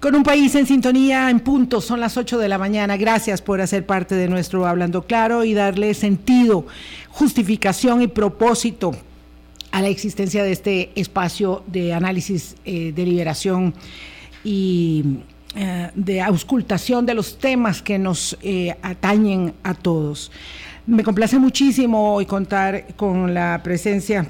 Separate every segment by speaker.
Speaker 1: Con un país en sintonía en punto, son las 8 de la mañana. Gracias por hacer parte de nuestro Hablando Claro y darle sentido, justificación y propósito a la existencia de este espacio de análisis, eh, de liberación y eh, de auscultación de los temas que nos eh, atañen a todos. Me complace muchísimo hoy contar con la presencia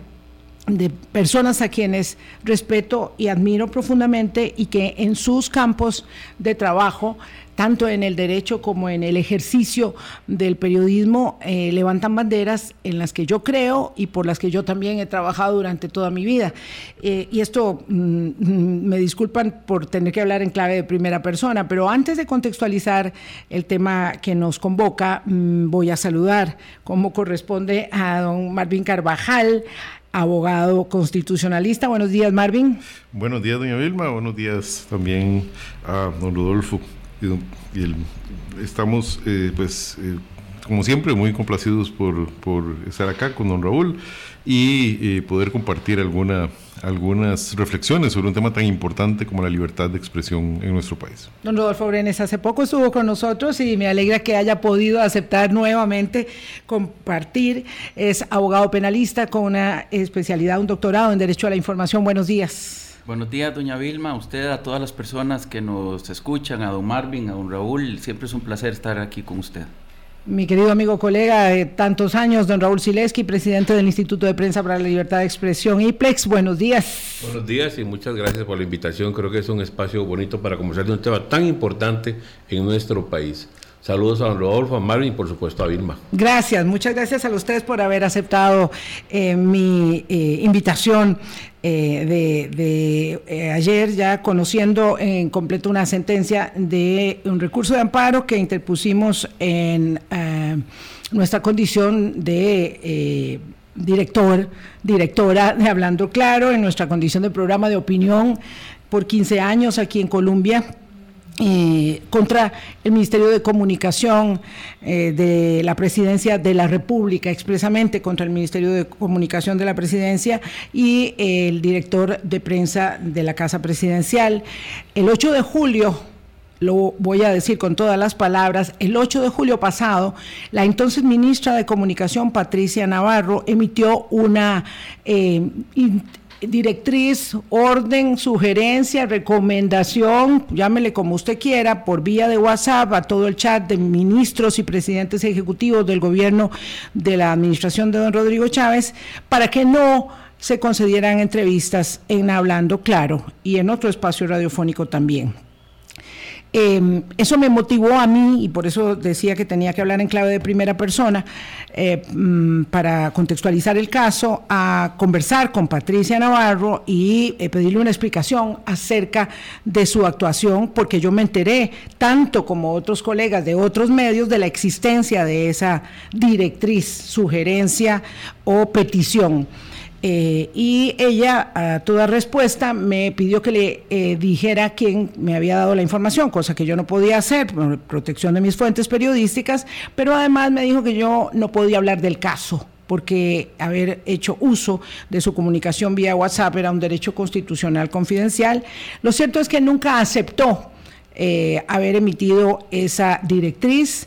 Speaker 1: de personas a quienes respeto y admiro profundamente y que en sus campos de trabajo, tanto en el derecho como en el ejercicio del periodismo, eh, levantan banderas en las que yo creo y por las que yo también he trabajado durante toda mi vida. Eh, y esto mm, mm, me disculpan por tener que hablar en clave de primera persona, pero antes de contextualizar el tema que nos convoca, mm, voy a saludar como corresponde a don Marvin Carvajal, abogado constitucionalista. Buenos días, Marvin.
Speaker 2: Buenos días, doña Vilma. Buenos días también a don Rodolfo. estamos, eh, pues, eh, como siempre, muy complacidos por, por, estar acá con don Raúl y eh, poder compartir alguna algunas reflexiones sobre un tema tan importante como la libertad de expresión en nuestro país.
Speaker 1: Don Rodolfo Brenes hace poco estuvo con nosotros y me alegra que haya podido aceptar nuevamente compartir. Es abogado penalista con una especialidad, un doctorado en Derecho a la Información. Buenos días.
Speaker 3: Buenos días, doña Vilma, a usted, a todas las personas que nos escuchan, a don Marvin, a don Raúl. Siempre es un placer estar aquí con usted
Speaker 1: mi querido amigo colega de tantos años, don Raúl Sileski, presidente del Instituto de Prensa para la Libertad de Expresión, IPLEX. Buenos días.
Speaker 4: Buenos días y muchas gracias por la invitación. Creo que es un espacio bonito para conversar de un tema tan importante en nuestro país. Saludos a don Rodolfo, a Marvin y por supuesto a Vilma.
Speaker 1: Gracias, muchas gracias a ustedes por haber aceptado eh, mi eh, invitación eh, de, ayer, ya conociendo en completo una sentencia de un recurso de amparo que interpusimos en nuestra condición de director, directora de Hablando Claro, en nuestra condición de programa de opinión por 15 años aquí en Colombia eh, contra el Ministerio de Comunicación eh, de la Presidencia de la República, expresamente contra el Ministerio de Comunicación de la Presidencia y el director de prensa de la Casa Presidencial. El 8 de julio lo voy a decir con todas las palabras, el 8 de julio pasado, la entonces ministra de Comunicación, Patricia Navarro, emitió una eh, directriz, orden, sugerencia, recomendación, llámele como usted quiera, por vía de WhatsApp a todo el chat de ministros y presidentes ejecutivos del gobierno de la administración de don Rodrigo Chávez, para que no se concedieran entrevistas en Hablando Claro y en otro espacio radiofónico también. Em, eso me motivó a mí, y por eso decía que tenía que hablar en clave de primera persona, eh, mm, para contextualizar el caso, a conversar con Patricia Navarro y eh, pedirle una explicación acerca de su actuación, porque yo me enteré, tanto como otros colegas de otros medios, de la existencia de esa directriz, sugerencia o petición. Eh, y ella, a toda respuesta, me pidió que le eh, dijera quién me había dado la información, cosa que yo no podía hacer por protección de mis fuentes periodísticas, pero además me dijo que yo no podía hablar del caso porque haber hecho uso de su comunicación vía WhatsApp era un derecho constitucional confidencial. Lo cierto es que nunca aceptó eh, haber emitido esa directriz.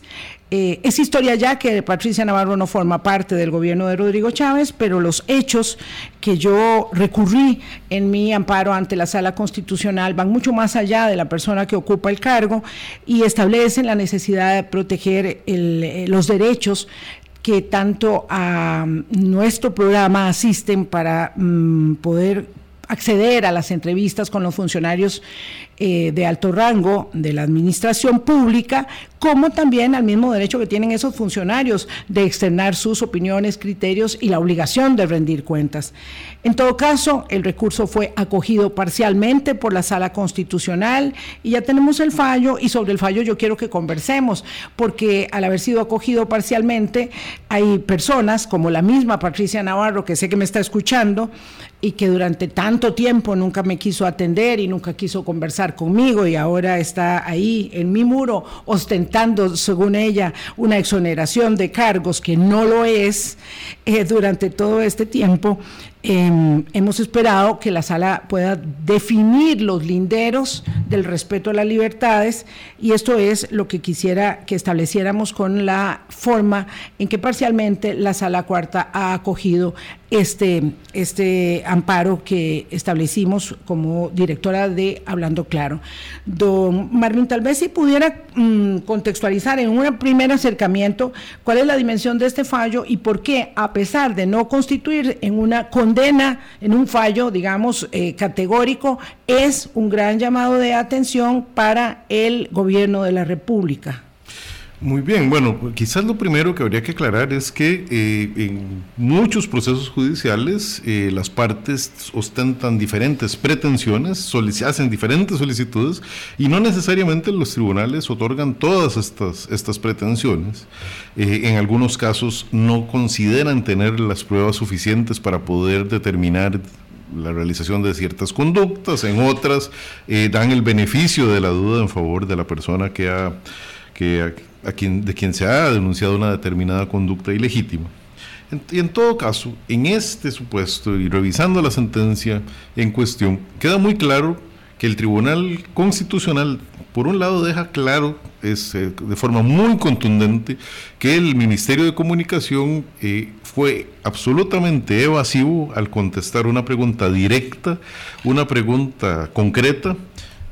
Speaker 1: Eh, es historia ya que Patricia Navarro no forma parte del gobierno de Rodrigo Chávez, pero los hechos que yo recurrí en mi amparo ante la sala constitucional van mucho más allá de la persona que ocupa el cargo y establecen la necesidad de proteger eh, los derechos que tanto a mm, nuestro programa asisten para mm, poder acceder a las entrevistas con los funcionarios eh, de alto rango de la administración pública, como también al mismo derecho que tienen esos funcionarios de externar sus opiniones, criterios y la obligación de rendir cuentas. En todo caso, el recurso fue acogido parcialmente por la Sala Constitucional y ya tenemos el fallo y sobre el fallo yo quiero que conversemos, porque al haber sido acogido parcialmente, hay personas como la misma Patricia Navarro, que sé que me está escuchando, y que durante tanto tiempo nunca me quiso atender y nunca quiso conversar conmigo y ahora está ahí en mi muro ostentando, según ella, una exoneración de cargos que no lo es eh, durante todo este tiempo, Em, hemos esperado que la sala pueda definir los linderos del respeto a las libertades y esto es lo que quisiera que estableciéramos con la forma en que parcialmente la sala cuarta ha acogido este, este amparo que establecimos como directora de Hablando Claro. Don Marvin, tal vez si pudiera mm, contextualizar en un primer acercamiento cuál es la dimensión de este fallo y por qué, a pesar de no constituir en una condena, en un fallo, digamos, eh, categórico, es un gran llamado de atención para el gobierno de la República.
Speaker 2: Muy bien, bueno, quizás lo primero que habría que aclarar es que eh, en muchos procesos judiciales eh, las partes ostentan diferentes pretensiones, hacen diferentes solicitudes y no necesariamente los tribunales otorgan todas estas, estas pretensiones. Eh, en algunos casos no consideran tener las pruebas suficientes para poder determinar la realización de ciertas conductas, en otras dan el beneficio de la duda en favor de la persona que ha que a quien, de quien se ha denunciado una determinada conducta ilegítima. y en todo caso, en este supuesto y revisando la sentencia en cuestión, queda muy claro que el Tribunal Constitucional, por un lado, deja claro es, eh, de forma muy contundente que el Ministerio de Comunicación eh, fue absolutamente evasivo al contestar una pregunta directa, una pregunta concreta,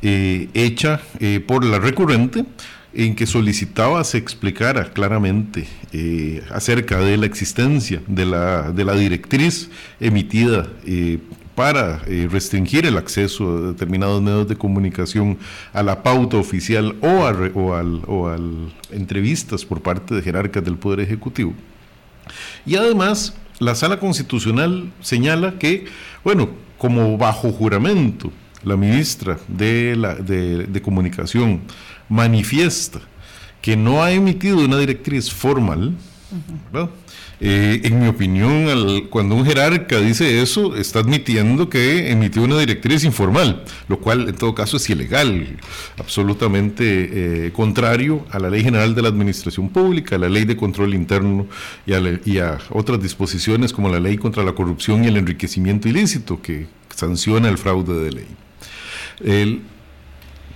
Speaker 2: eh, hecha por la recurrente, en que solicitaba se explicara claramente eh, acerca de la existencia de la, de la directriz emitida eh, para eh, restringir el acceso a determinados medios de comunicación a la pauta oficial o a, al, o al entrevistas por parte de jerarcas del Poder Ejecutivo. Y además, la Sala Constitucional señala que, bueno, como bajo juramento, la ministra de, la, de Comunicación manifiesta que no ha emitido una directriz formal, eh, en mi opinión, cuando un jerarca dice eso, está admitiendo que emitió una directriz informal, lo cual en todo caso es ilegal, absolutamente eh, contrario a la Ley General de la Administración Pública, a la Ley de Control Interno y a, y a otras disposiciones como la Ley contra la Corrupción y el Enriquecimiento Ilícito, que sanciona el fraude de ley. El,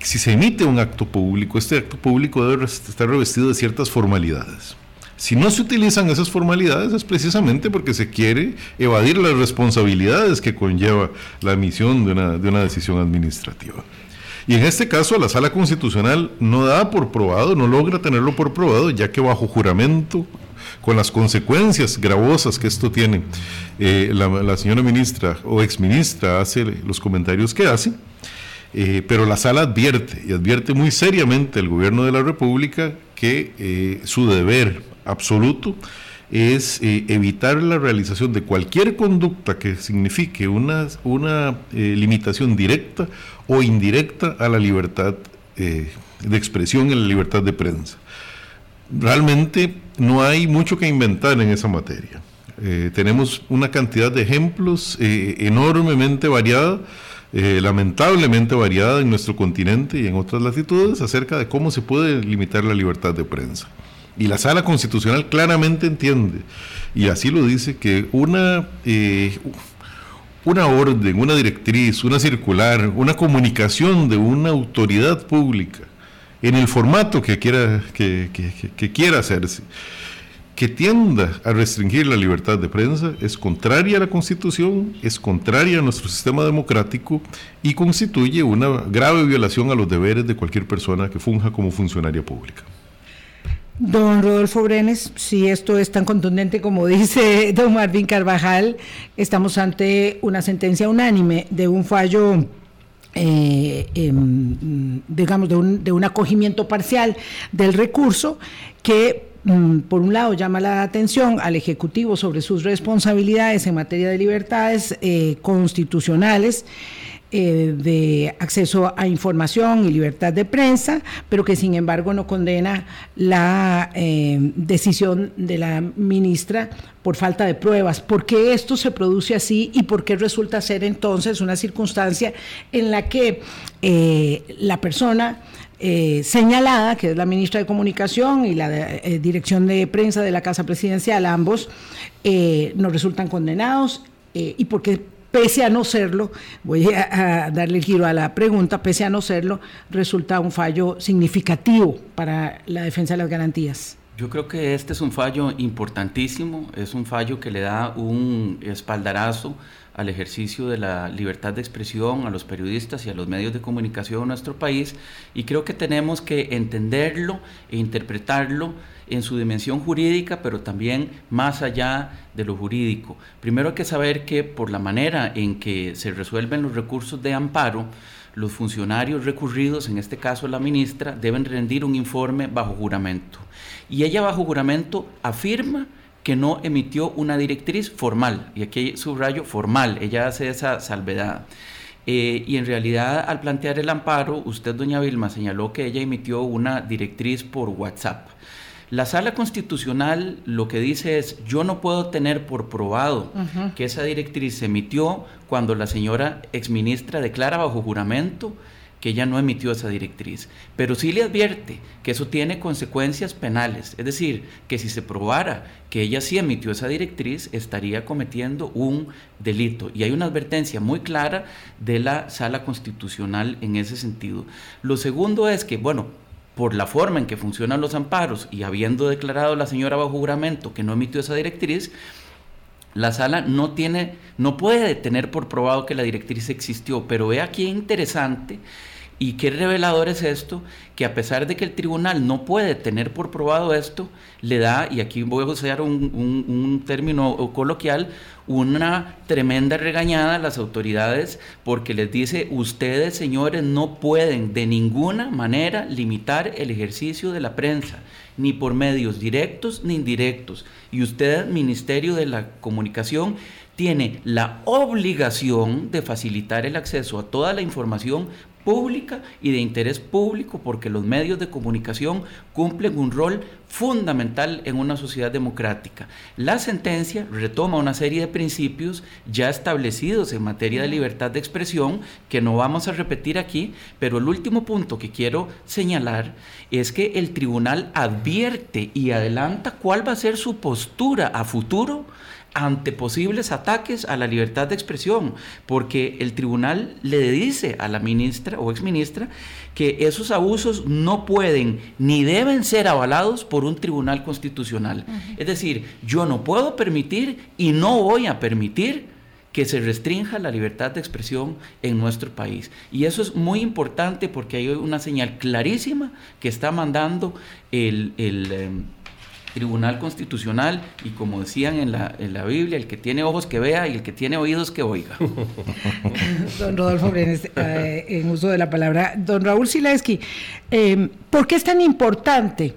Speaker 2: si se emite un acto público, este acto público debe estar revestido de ciertas formalidades. Si no se utilizan esas formalidades es precisamente porque se quiere evadir las responsabilidades que conlleva la emisión de una, de una decisión administrativa. Y en este caso la sala constitucional no da por probado, no logra tenerlo por probado, ya que bajo juramento, con las consecuencias gravosas que esto tiene, eh, la, la, señora ministra o exministra hace los comentarios que hace, eh, pero la sala advierte, y advierte muy seriamente al gobierno de la República que eh, su deber absoluto es eh, evitar la realización de cualquier conducta que signifique una, una limitación directa o indirecta a la libertad de expresión y la libertad de prensa. Realmente no hay mucho que inventar en esa materia. tenemos una cantidad de ejemplos enormemente variada eh, lamentablemente variada en nuestro continente y en otras latitudes acerca de cómo se puede limitar la libertad de prensa. Y la sala constitucional claramente entiende, y así lo dice, que una, eh, una orden, una directriz, una circular, una comunicación de una autoridad pública, en el formato que quiera, que, que quiera hacerse, que tienda a restringir la libertad de prensa es contraria a la Constitución, es contraria a nuestro sistema democrático y constituye una grave violación a los deberes de cualquier persona que funja como funcionaria pública.
Speaker 1: Don Rodolfo Brenes, si esto es tan contundente como dice don Marvin Carvajal, estamos ante una sentencia unánime de un fallo eh, em, digamos, de un, de un, acogimiento parcial del recurso que por un lado, llama la atención al Ejecutivo sobre sus responsabilidades en materia de libertades eh, constitucionales. Eh, de acceso a información y libertad de prensa, pero que sin embargo no condena la eh, decisión de la ministra por falta de pruebas. ¿Por qué esto se produce así y por qué resulta ser entonces una circunstancia en la que la persona eh, señalada, que es la ministra de Comunicación y la eh, dirección de prensa de la Casa Presidencial, ambos eh, nos resultan condenados eh, y porque pese a no serlo, voy a, darle el giro a la pregunta, pese a no serlo, resulta un fallo significativo para la defensa de las garantías.
Speaker 3: Yo creo que este es un fallo importantísimo, es un fallo que le da un espaldarazo al ejercicio de la libertad de expresión, a los periodistas y a los medios de comunicación en nuestro país y creo que tenemos que entenderlo e interpretarlo en su dimensión jurídica, pero también más allá de lo jurídico. Primero hay que saber que por la manera en que se resuelven los recursos de amparo, los funcionarios recurridos, en este caso la ministra, deben rendir un informe bajo juramento. Y ella bajo juramento afirma que no emitió una directriz formal, y aquí subrayo formal, ella hace esa salvedad. Eh, y en realidad al plantear el amparo, usted, doña Vilma, señaló que ella emitió una directriz por WhatsApp. La sala constitucional lo que dice es, yo no puedo tener por probado que esa directriz se emitió cuando la señora exministra declara bajo juramento que ella no emitió esa directriz, pero sí le advierte que eso tiene consecuencias penales, es decir, que si se probara que ella sí emitió esa directriz, estaría cometiendo un delito. Y hay una advertencia muy clara de la sala constitucional en ese sentido. Lo segundo es que, bueno, por la forma en que funcionan los amparos y habiendo declarado la señora bajo juramento que no emitió esa directriz, la sala no tiene, no puede tener por probado que la directriz existió, pero ve aquí interesante y qué revelador es esto, que a pesar de que el tribunal no puede tener por probado esto, le da, y aquí voy a usar un, un término coloquial, una tremenda regañada a las autoridades porque les dice, ustedes señores no pueden de ninguna manera limitar el ejercicio de la prensa, ni por medios directos ni indirectos. Y usted, Ministerio de la Comunicación, tiene la obligación de facilitar el acceso a toda la información pública y de interés público porque los medios de comunicación cumplen un rol fundamental en una sociedad democrática. La sentencia retoma una serie de principios ya establecidos en materia de libertad de expresión que no vamos a repetir aquí, pero el último punto que quiero señalar es que el tribunal advierte y adelanta cuál va a ser su postura a futuro ante posibles ataques a la libertad de expresión, porque el tribunal le dice a la ministra o exministra que esos abusos no pueden ni deben ser avalados por un tribunal constitucional. Es decir, yo no puedo permitir y no voy a permitir que se restrinja la libertad de expresión en nuestro país. Y eso es muy importante porque hay una señal clarísima que está mandando el... Em, Tribunal Constitucional y como decían en la, en la Biblia, el que tiene ojos que vea y el que tiene oídos que oiga.
Speaker 1: Don Rodolfo Brenes, eh, en uso de la palabra. Don Raúl Sileski, eh, ¿por qué es tan importante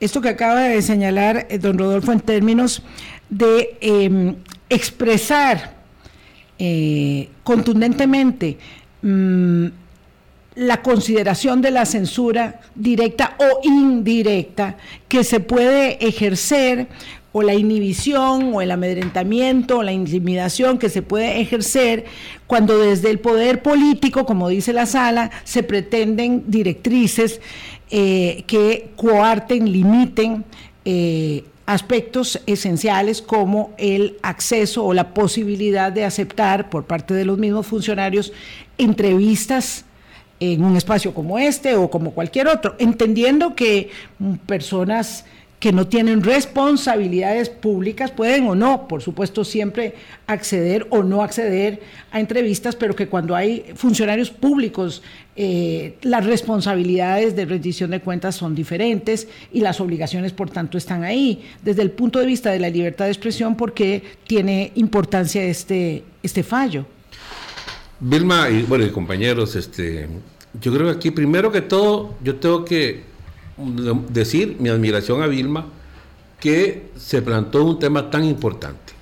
Speaker 1: esto que acaba de señalar eh, don Rodolfo en términos de em, expresar contundentemente mm, la consideración de la censura directa o indirecta que se puede ejercer o la inhibición o el amedrentamiento o la intimidación que se puede ejercer cuando desde el poder político, como dice la sala, se pretenden directrices eh, que coarten, limiten eh, aspectos esenciales como el acceso o la posibilidad de aceptar por parte de los mismos funcionarios entrevistas en un espacio como este o como cualquier otro, entendiendo que personas que no tienen responsabilidades públicas pueden o no, por supuesto, siempre acceder o no acceder a entrevistas, pero que cuando hay funcionarios públicos, eh, las responsabilidades de rendición de cuentas son diferentes y las obligaciones, por tanto, están ahí. Desde el punto de vista de la libertad de expresión, porque tiene importancia este, este fallo?
Speaker 4: Vilma y bueno, compañeros, este, yo creo que aquí primero que todo yo tengo que decir mi admiración a Vilma que se plantó un tema tan importante.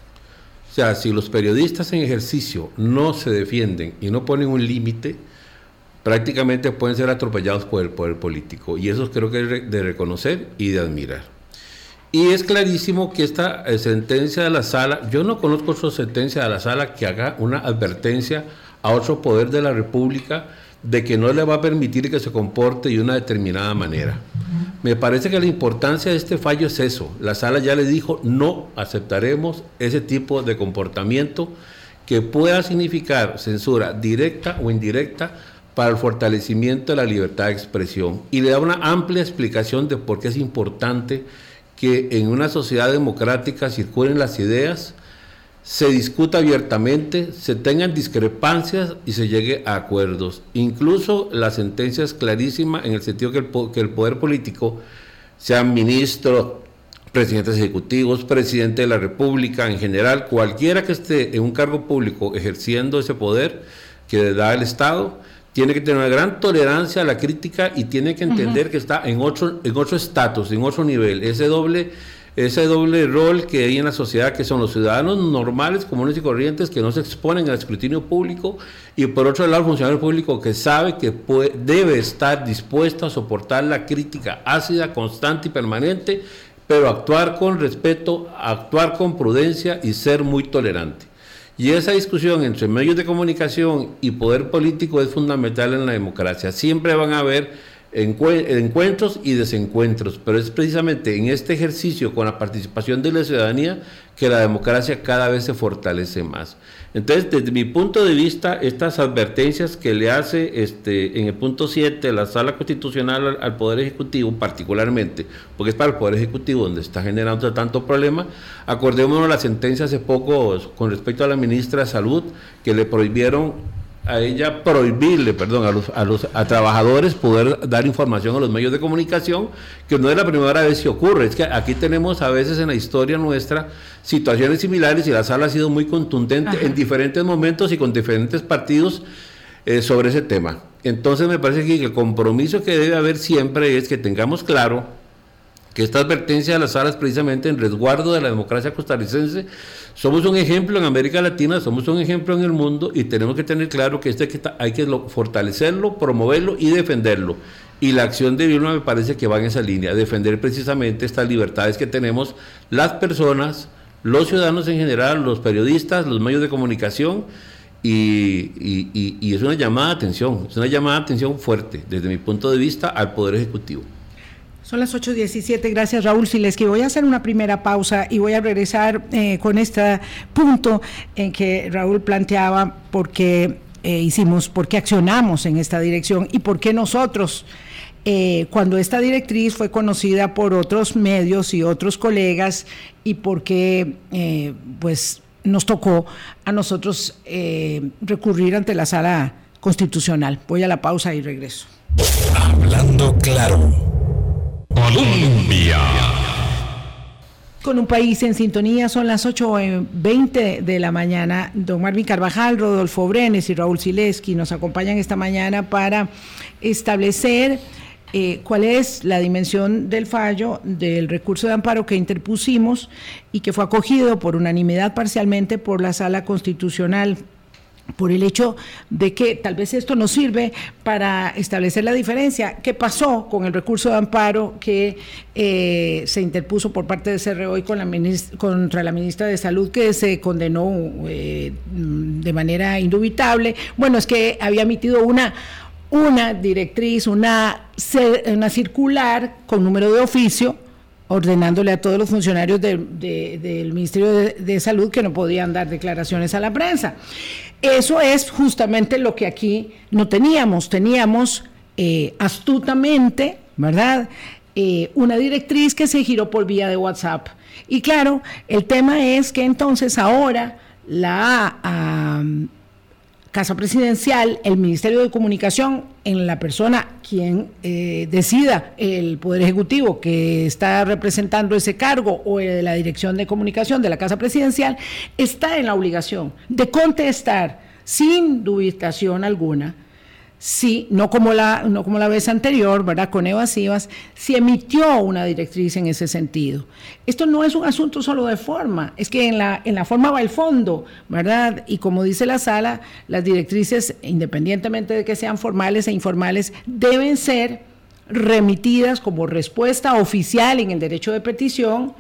Speaker 4: O sea, si los periodistas en ejercicio no se defienden y no ponen un límite, prácticamente pueden ser atropellados por el poder político. Y eso creo que es de reconocer y de admirar. Y es clarísimo que esta eh, sentencia de la sala, yo no conozco otra sentencia de la sala que haga una advertencia a otro poder de la República de que no le va a permitir que se comporte de una determinada manera. Me parece que la importancia de este fallo es eso. La sala ya le dijo, no aceptaremos ese tipo de comportamiento que pueda significar censura directa o indirecta para el fortalecimiento de la libertad de expresión y le da una amplia explicación de por qué es importante que en una sociedad democrática circulen las ideas, se discuta abiertamente, se tengan discrepancias y se llegue a acuerdos. Incluso la sentencia es clarísima en el sentido que el, que el poder político, sean ministros, presidentes ejecutivos, presidente de la República en general, cualquiera que esté en un cargo público ejerciendo ese poder que da el Estado, tiene que tener una gran tolerancia a la crítica y tiene que entender que está en otro en otro estatus, en otro nivel. Ese doble ese doble rol que hay en la sociedad, que son los ciudadanos normales, comunes y corrientes, que no se exponen al escrutinio público, y por otro lado el funcionario público que sabe que debe estar dispuesto a soportar la crítica ácida, constante y permanente, pero actuar con respeto, actuar con prudencia y ser muy tolerante. Y esa discusión entre medios de comunicación y poder político es fundamental en la democracia. Siempre van a haber encuentros y desencuentros, pero es precisamente en este ejercicio con la participación de la ciudadanía que la democracia cada vez se fortalece más. Entonces, desde mi punto de vista, estas advertencias que le hace este, en el punto 7 la Sala Constitucional al, Poder Ejecutivo, particularmente, porque es para el Poder Ejecutivo donde está generando tanto problema, acordémonos la sentencia hace poco con respecto a la ministra de Salud, que le prohibieron a ella prohibirle, perdón, a los, a los a trabajadores poder dar información a los medios de comunicación, que no es la primera vez que ocurre, es que aquí tenemos a veces en la historia nuestra situaciones similares y la sala ha sido muy contundente en diferentes momentos y con diferentes partidos eh, sobre ese tema. Entonces me parece que el compromiso que debe haber siempre es que tengamos claro que esta advertencia de las salas precisamente en resguardo de la democracia costarricense. Somos un ejemplo en América Latina, somos un ejemplo en el mundo y tenemos que tener claro que este hay que fortalecerlo, promoverlo y defenderlo. Y la acción de Vilma me parece que va en esa línea, defender precisamente estas libertades que tenemos las personas, los ciudadanos en general, los periodistas, los medios de comunicación. Y es una llamada de atención, es una llamada de atención fuerte desde mi punto de vista al Poder Ejecutivo.
Speaker 1: Son las 8.17, gracias Raúl Sileski. Voy a hacer una primera pausa y voy a regresar eh, con este punto en que Raúl planteaba por qué eh, hicimos, por qué accionamos en esta dirección y por qué nosotros, eh, cuando esta directriz fue conocida por otros medios y otros colegas y por qué pues nos tocó a nosotros recurrir ante la sala constitucional. Voy a la pausa y regreso.
Speaker 5: Hablando claro. Colombia.
Speaker 1: Con un país en sintonía, son las 8.20 de la mañana. Don Marvin Carvajal, Rodolfo Brenes y Raúl Sileski nos acompañan esta mañana para establecer eh, cuál es la dimensión del fallo del recurso de amparo que interpusimos y que fue acogido por unanimidad parcialmente por la Sala Constitucional por el hecho de que tal vez esto nos sirve para establecer la diferencia. ¿Qué pasó con el recurso de amparo que eh, se interpuso por parte de CRO y con la contra la ministra de Salud que se condenó eh, de manera indubitable? Bueno, es que había emitido una una directriz, una, una circular con número de oficio ordenándole a todos los funcionarios del Ministerio de, Salud que no podían dar declaraciones a la prensa. Eso es justamente lo que aquí no teníamos. Teníamos eh, astutamente, ¿verdad? Eh, una directriz que se giró por vía de WhatsApp. Y claro, el tema es que entonces ahora la Casa Presidencial, el Ministerio de Comunicación, en la persona quien eh, decida el Poder Ejecutivo que está representando ese cargo o de la Dirección de Comunicación de la Casa Presidencial, está en la obligación de contestar sin dubitación alguna sí, no como la, no como la vez anterior, ¿verdad? Con evasivas, si emitió una directriz en ese sentido. Esto no es un asunto solo de forma, es que en la, en la forma va el fondo, ¿verdad? Y como dice la sala, las directrices, independientemente de que sean formales e informales, deben ser remitidas como respuesta oficial en el derecho de petición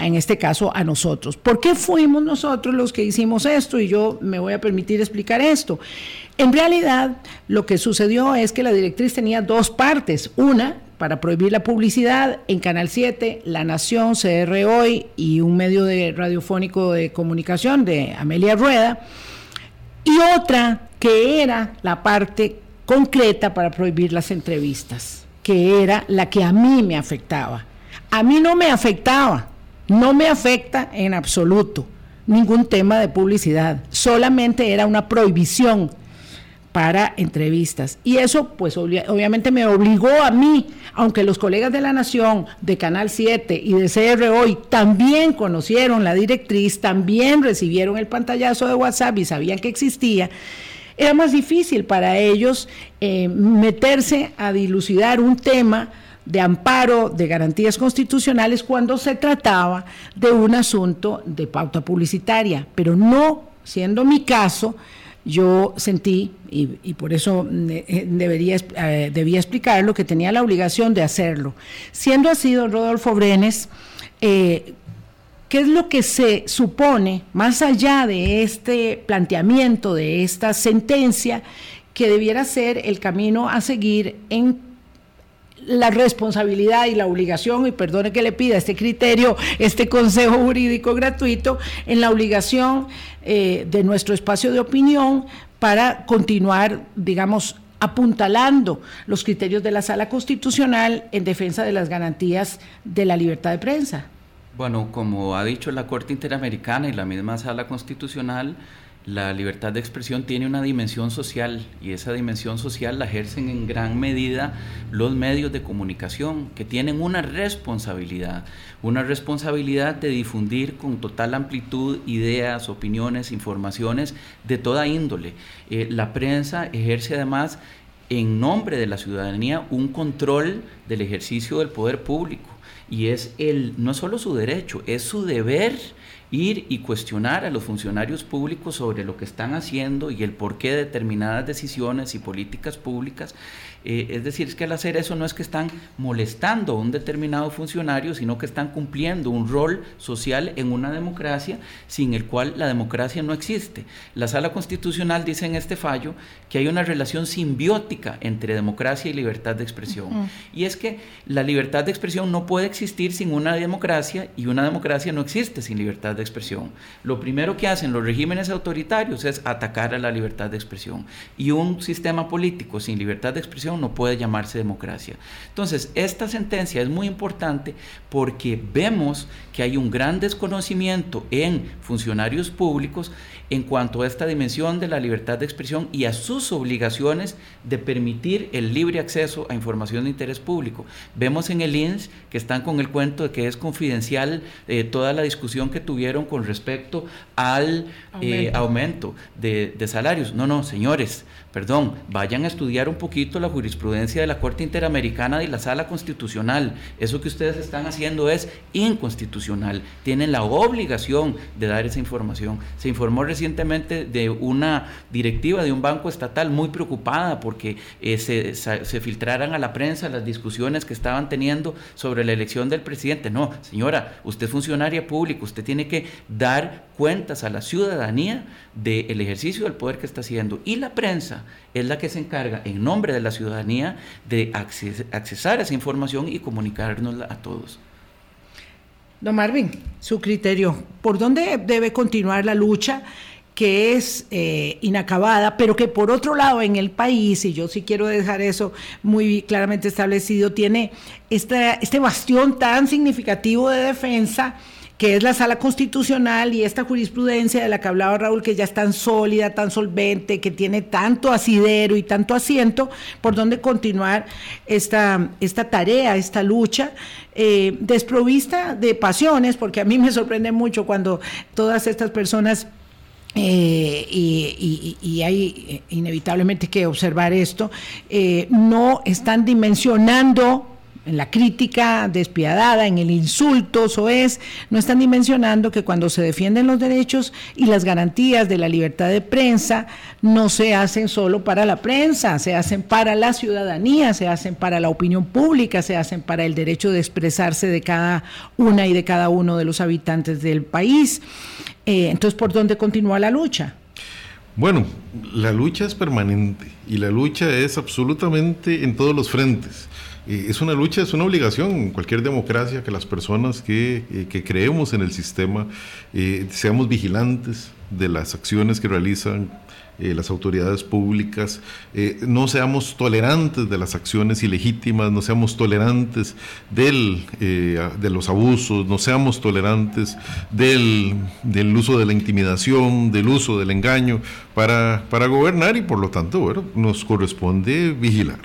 Speaker 1: en este caso a nosotros. ¿Por qué fuimos nosotros los que hicimos esto? Y yo me voy a permitir explicar esto. En realidad, lo que sucedió es que la directriz tenía dos partes. Una, para prohibir la publicidad en Canal 7, La Nación, CR Hoy y un medio de radiofónico de comunicación de Amelia Rueda. y otra que era la parte concreta para prohibir las entrevistas, que era la que a mí me afectaba. A mí no me afectaba, no me afecta en absoluto ningún tema de publicidad, solamente era una prohibición para entrevistas. Y eso, pues obviamente me obligó a mí, aunque los colegas de la Nación, de Canal 7 y de CR Hoy también conocieron la directriz, también recibieron el pantallazo de WhatsApp y sabían que existía, era más difícil para ellos eh, meterse a dilucidar un tema de amparo de garantías constitucionales cuando se trataba de un asunto de pauta publicitaria, pero no siendo mi caso, yo sentí, y, por eso eh, debería, eh, debía explicarlo, que tenía la obligación de hacerlo. Siendo así, don Rodolfo Brenes, eh, ¿qué es lo que se supone, más allá de este planteamiento, de esta sentencia, que debiera ser el camino a seguir en la responsabilidad y la obligación, y perdone que le pida este criterio, este consejo jurídico gratuito, en la obligación eh, de nuestro espacio de opinión para continuar, digamos, apuntalando los criterios de la sala constitucional en defensa de las garantías de la libertad de prensa.
Speaker 3: Bueno, como ha dicho la Corte Interamericana y la misma sala constitucional, la libertad de expresión tiene una dimensión social y esa dimensión social la ejercen en gran medida los medios de comunicación que tienen una responsabilidad, una responsabilidad de difundir con total amplitud ideas, opiniones, informaciones de toda índole. Eh, la prensa ejerce además en nombre de la ciudadanía un control del ejercicio del poder público y es el no solo su derecho, es su deber ir y cuestionar a los funcionarios públicos sobre lo que están haciendo y el porqué de determinadas decisiones y políticas públicas eh, es decir, es que al hacer eso no es que están molestando a un determinado funcionario, sino que están cumpliendo un rol social en una democracia sin el cual la democracia no existe. La sala constitucional dice en este fallo que hay una relación simbiótica entre democracia y libertad de expresión. Y es que la libertad de expresión no puede existir sin una democracia y una democracia no existe sin libertad de expresión. Lo primero que hacen los regímenes autoritarios es atacar a la libertad de expresión. Y un sistema político sin libertad de expresión no puede llamarse democracia. Entonces, esta sentencia es muy importante porque vemos que hay un gran desconocimiento en funcionarios públicos en cuanto a esta dimensión de la libertad de expresión y a sus obligaciones de permitir el libre acceso a información de interés público. Vemos en el INS que están con el cuento de que es confidencial eh, toda la discusión que tuvieron con respecto al eh, aumento, de, de salarios. No, no, señores, perdón, vayan a estudiar un poquito la jurisprudencia de la Corte Interamericana y la Sala Constitucional. Eso que ustedes están haciendo es inconstitucional. Tienen la obligación de dar esa información. Se informó recientemente de una directiva de un banco estatal muy preocupada porque eh, se, se filtraran a la prensa las discusiones que estaban teniendo sobre la elección del presidente. No, señora, usted es funcionaria pública, usted tiene que dar cuentas a la ciudadanía del ejercicio del poder que está haciendo. Y la prensa es la que se encarga en nombre de la ciudadanía de accesar a esa información y comunicárnosla a todos.
Speaker 1: Don Marvin, su criterio, ¿por dónde debe continuar la lucha? que es eh, inacabada, pero que por otro lado en el país, y yo sí quiero dejar eso muy claramente establecido, tiene este bastión tan significativo de defensa que es la sala constitucional y esta jurisprudencia de la que hablaba Raúl, que ya es tan sólida, tan solvente, que tiene tanto asidero y tanto asiento, por donde continuar esta, esta tarea, esta lucha, eh, desprovista de pasiones, porque a mí me sorprende mucho cuando todas estas personas eh, y, hay eh, inevitablemente que observar esto, no están dimensionando en la crítica despiadada, en el insulto, es, no están dimensionando que cuando se defienden los derechos y las garantías de la libertad de prensa, no se hacen solo para la prensa, se hacen para la ciudadanía, se hacen para la opinión pública, se hacen para el derecho de expresarse de cada una y de cada uno de los habitantes del país. Eh, entonces, ¿por dónde continúa la lucha?
Speaker 2: Bueno, la lucha es permanente y la lucha es absolutamente en todos los frentes. Es una lucha, es una obligación. En cualquier democracia que las personas que, eh, creemos en el sistema eh, seamos vigilantes de las acciones que realizan eh, las autoridades públicas, no seamos tolerantes de las acciones ilegítimas, no seamos tolerantes del, de los abusos, no seamos tolerantes del, del, uso de la intimidación, del uso del engaño para, para gobernar y por lo tanto bueno, nos corresponde vigilar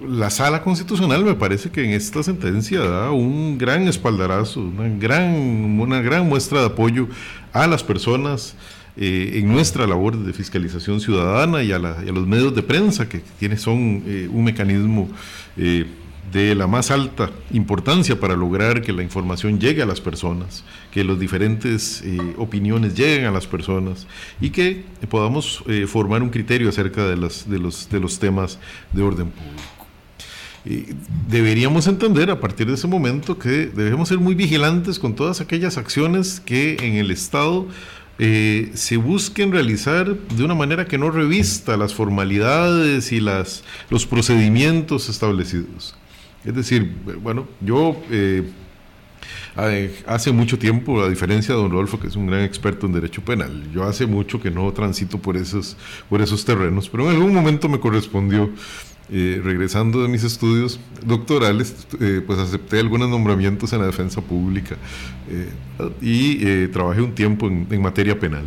Speaker 2: la sala constitucional me parece que en esta sentencia da un gran espaldarazo, una gran, una gran muestra de apoyo a las personas eh, en nuestra labor de fiscalización ciudadana y a, los medios de prensa, que tiene, son eh, un mecanismo eh, de la más alta importancia para lograr que la información llegue a las personas, que las diferentes opiniones lleguen a las personas y que podamos formar un criterio acerca de, las, de, los, de los temas de orden público deberíamos entender a partir de ese momento que debemos ser muy vigilantes con todas aquellas acciones que en el Estado eh, se busquen realizar de una manera que no revista las formalidades y las, los procedimientos establecidos. Es decir, bueno, yo eh, hace mucho tiempo, a diferencia de don Rodolfo, que es un gran experto en derecho penal, yo hace mucho que no transito por esos, por esos terrenos, pero en algún momento me correspondió eh, regresando de mis estudios doctorales, eh, pues acepté algunos nombramientos en la defensa pública eh, y trabajé un tiempo en, materia penal.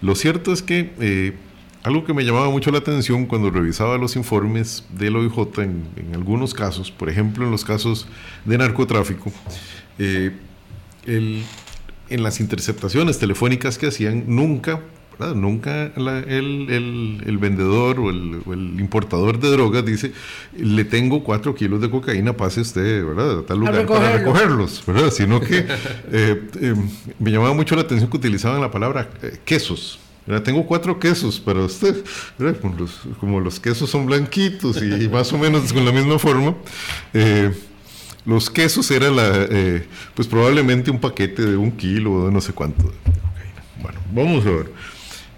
Speaker 2: Lo cierto es que algo que me llamaba mucho la atención cuando revisaba los informes del OIJ en, en algunos casos, por ejemplo en los casos de narcotráfico, el, en las interceptaciones telefónicas que hacían, nunca Nunca el, vendedor o el, importador de drogas dice, le tengo cuatro kilos de cocaína, pase usted, ¿verdad? A tal lugar para recogerlos, ¿verdad? Sino que eh, eh, me llamaba mucho la atención que utilizaban la palabra eh, quesos. Tengo cuatro quesos para usted, Como los, quesos son blanquitos y, más o menos con la misma forma. los quesos eran la, pues probablemente un paquete de un kilo o de no sé cuánto. Bueno, vamos a ver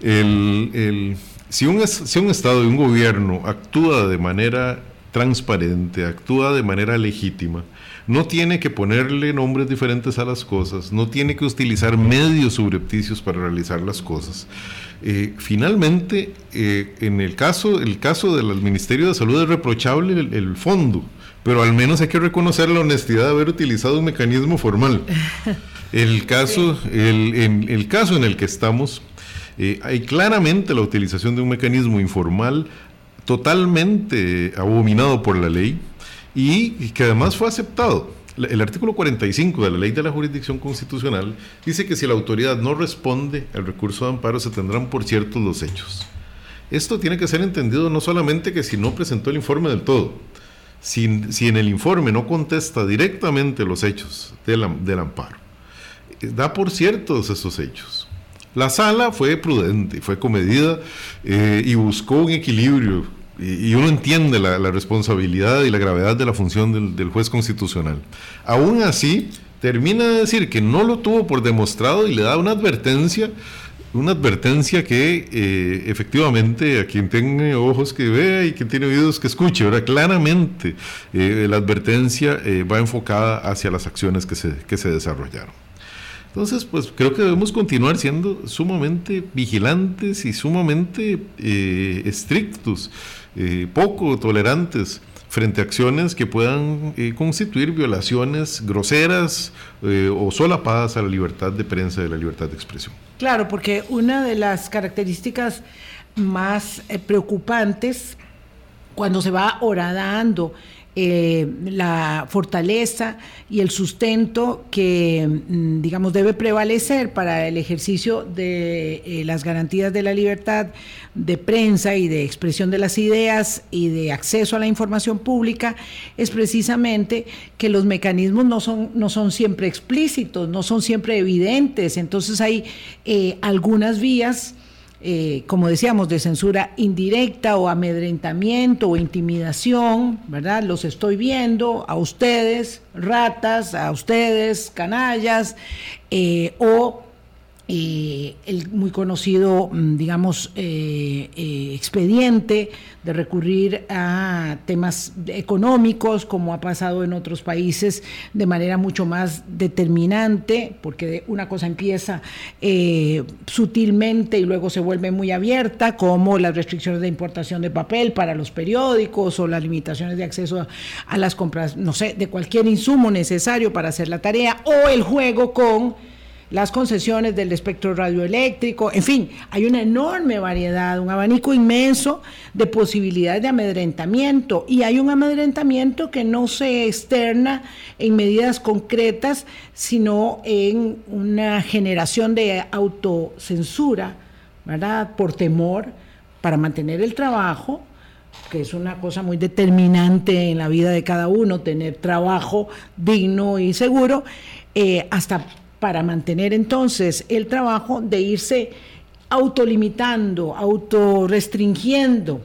Speaker 2: el, si, un, si un Estado y un gobierno actúa de manera transparente, actúa de manera legítima, no tiene que ponerle nombres diferentes a las cosas, no tiene que utilizar medios subrepticios para realizar las cosas. Eh, finalmente, eh, en el caso, el caso del Ministerio de Salud es reprochable el, fondo, pero al menos hay que reconocer la honestidad de haber utilizado un mecanismo formal. El caso, el, el caso en el que estamos eh, hay claramente la utilización de un mecanismo informal totalmente abominado por la ley y, que además fue aceptado. El artículo 45 de la Ley de la Jurisdicción Constitucional dice que si la autoridad no responde al recurso de amparo se tendrán por ciertos los hechos. Esto tiene que ser entendido no solamente que si no presentó el informe del todo, si, si en el informe no contesta directamente los hechos del, del amparo, da por ciertos esos hechos. La sala fue prudente, fue comedida eh, y buscó un equilibrio. Y, uno entiende la, responsabilidad y la gravedad de la función del, juez constitucional. Aún así, termina de decir que no lo tuvo por demostrado y le da una advertencia una advertencia que eh, efectivamente a quien tenga ojos que vea y quien tiene oídos que escuche, ahora claramente eh, la advertencia va enfocada hacia las acciones que se, que se desarrollaron. Entonces, pues creo que debemos continuar siendo sumamente vigilantes y sumamente eh, estrictos, eh, poco tolerantes frente a acciones que puedan eh, constituir violaciones groseras o solapadas a la libertad de prensa y a la libertad de expresión.
Speaker 1: Claro, porque una de las características más preocupantes cuando se va horadando eh, la fortaleza y el sustento que, mm, digamos, debe prevalecer para el ejercicio de eh, las garantías de la libertad de prensa y de expresión de las ideas y de acceso a la información pública, es precisamente que los mecanismos no son, no son siempre explícitos, no son siempre evidentes. Entonces hay eh, algunas vías eh, como decíamos, de censura indirecta o amedrentamiento o intimidación, ¿verdad? Los estoy viendo a ustedes, ratas, a ustedes, canallas, eh, o eh, el muy conocido, mm, digamos, eh, eh, expediente de recurrir a temas económicos, como ha pasado en otros países, de manera mucho más determinante, porque una cosa empieza sutilmente y luego se vuelve muy abierta, como las restricciones de importación de papel para los periódicos o las limitaciones de acceso a las compras, no sé, de cualquier insumo necesario para hacer la tarea, o el juego con las concesiones del espectro radioeléctrico, en fin, hay una enorme variedad, un abanico inmenso de posibilidades de amedrentamiento y hay un amedrentamiento que no se externa en medidas concretas, sino en una generación de autocensura, ¿verdad? Por temor para mantener el trabajo, que es una cosa muy determinante en la vida de cada uno, tener trabajo digno y seguro, eh, hasta para mantener entonces el trabajo de irse autolimitando, autorrestringiendo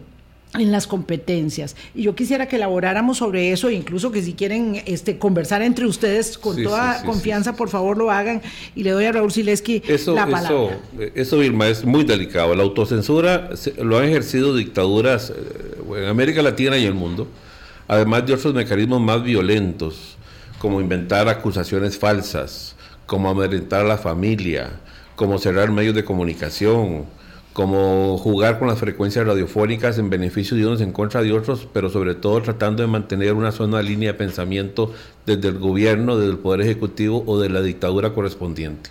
Speaker 1: en las competencias. Y yo quisiera que elaboráramos sobre eso, incluso que si quieren este, conversar entre ustedes con toda confianza, por favor lo hagan. Y le doy a Raúl Sileski la palabra.
Speaker 4: Eso, eso, Vilma, es muy delicado. La autocensura lo han ejercido dictaduras eh, en América Latina y el mundo, además de otros mecanismos más violentos, como inventar acusaciones falsas, como amedrentar a la familia, como cerrar medios de comunicación, como jugar con las frecuencias radiofónicas en beneficio de unos en contra de otros, pero sobre todo tratando de mantener una zona línea de pensamiento desde el gobierno, desde el Poder Ejecutivo o de la dictadura correspondiente.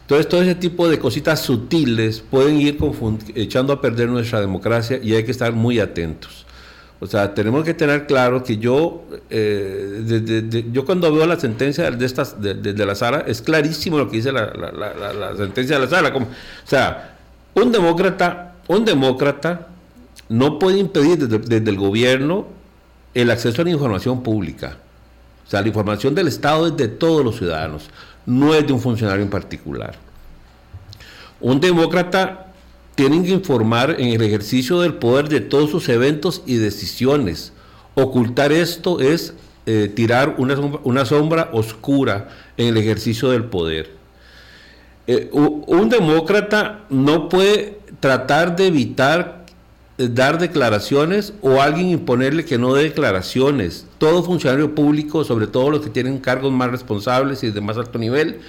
Speaker 4: Entonces, todo ese tipo de cositas sutiles pueden ir echando a perder nuestra democracia y hay que estar muy atentos. O sea, tenemos que tener claro que yo, eh, yo cuando veo la sentencia de, estas, la Sara, es clarísimo lo que dice la, sentencia de la Sara. o sea, un demócrata, un demócrata no puede impedir desde, el gobierno el acceso a la información pública. O sea, la información del Estado es de todos los ciudadanos, no es de un funcionario en particular. Un demócrata tienen que informar en el ejercicio del poder de todos sus eventos y decisiones. Ocultar esto es eh, tirar una sombra, oscura en el ejercicio del poder. Eh, un demócrata no puede tratar de evitar eh, dar declaraciones o alguien imponerle que no dé declaraciones. Todo funcionario público, sobre todo los que tienen cargos más responsables y de más alto nivel,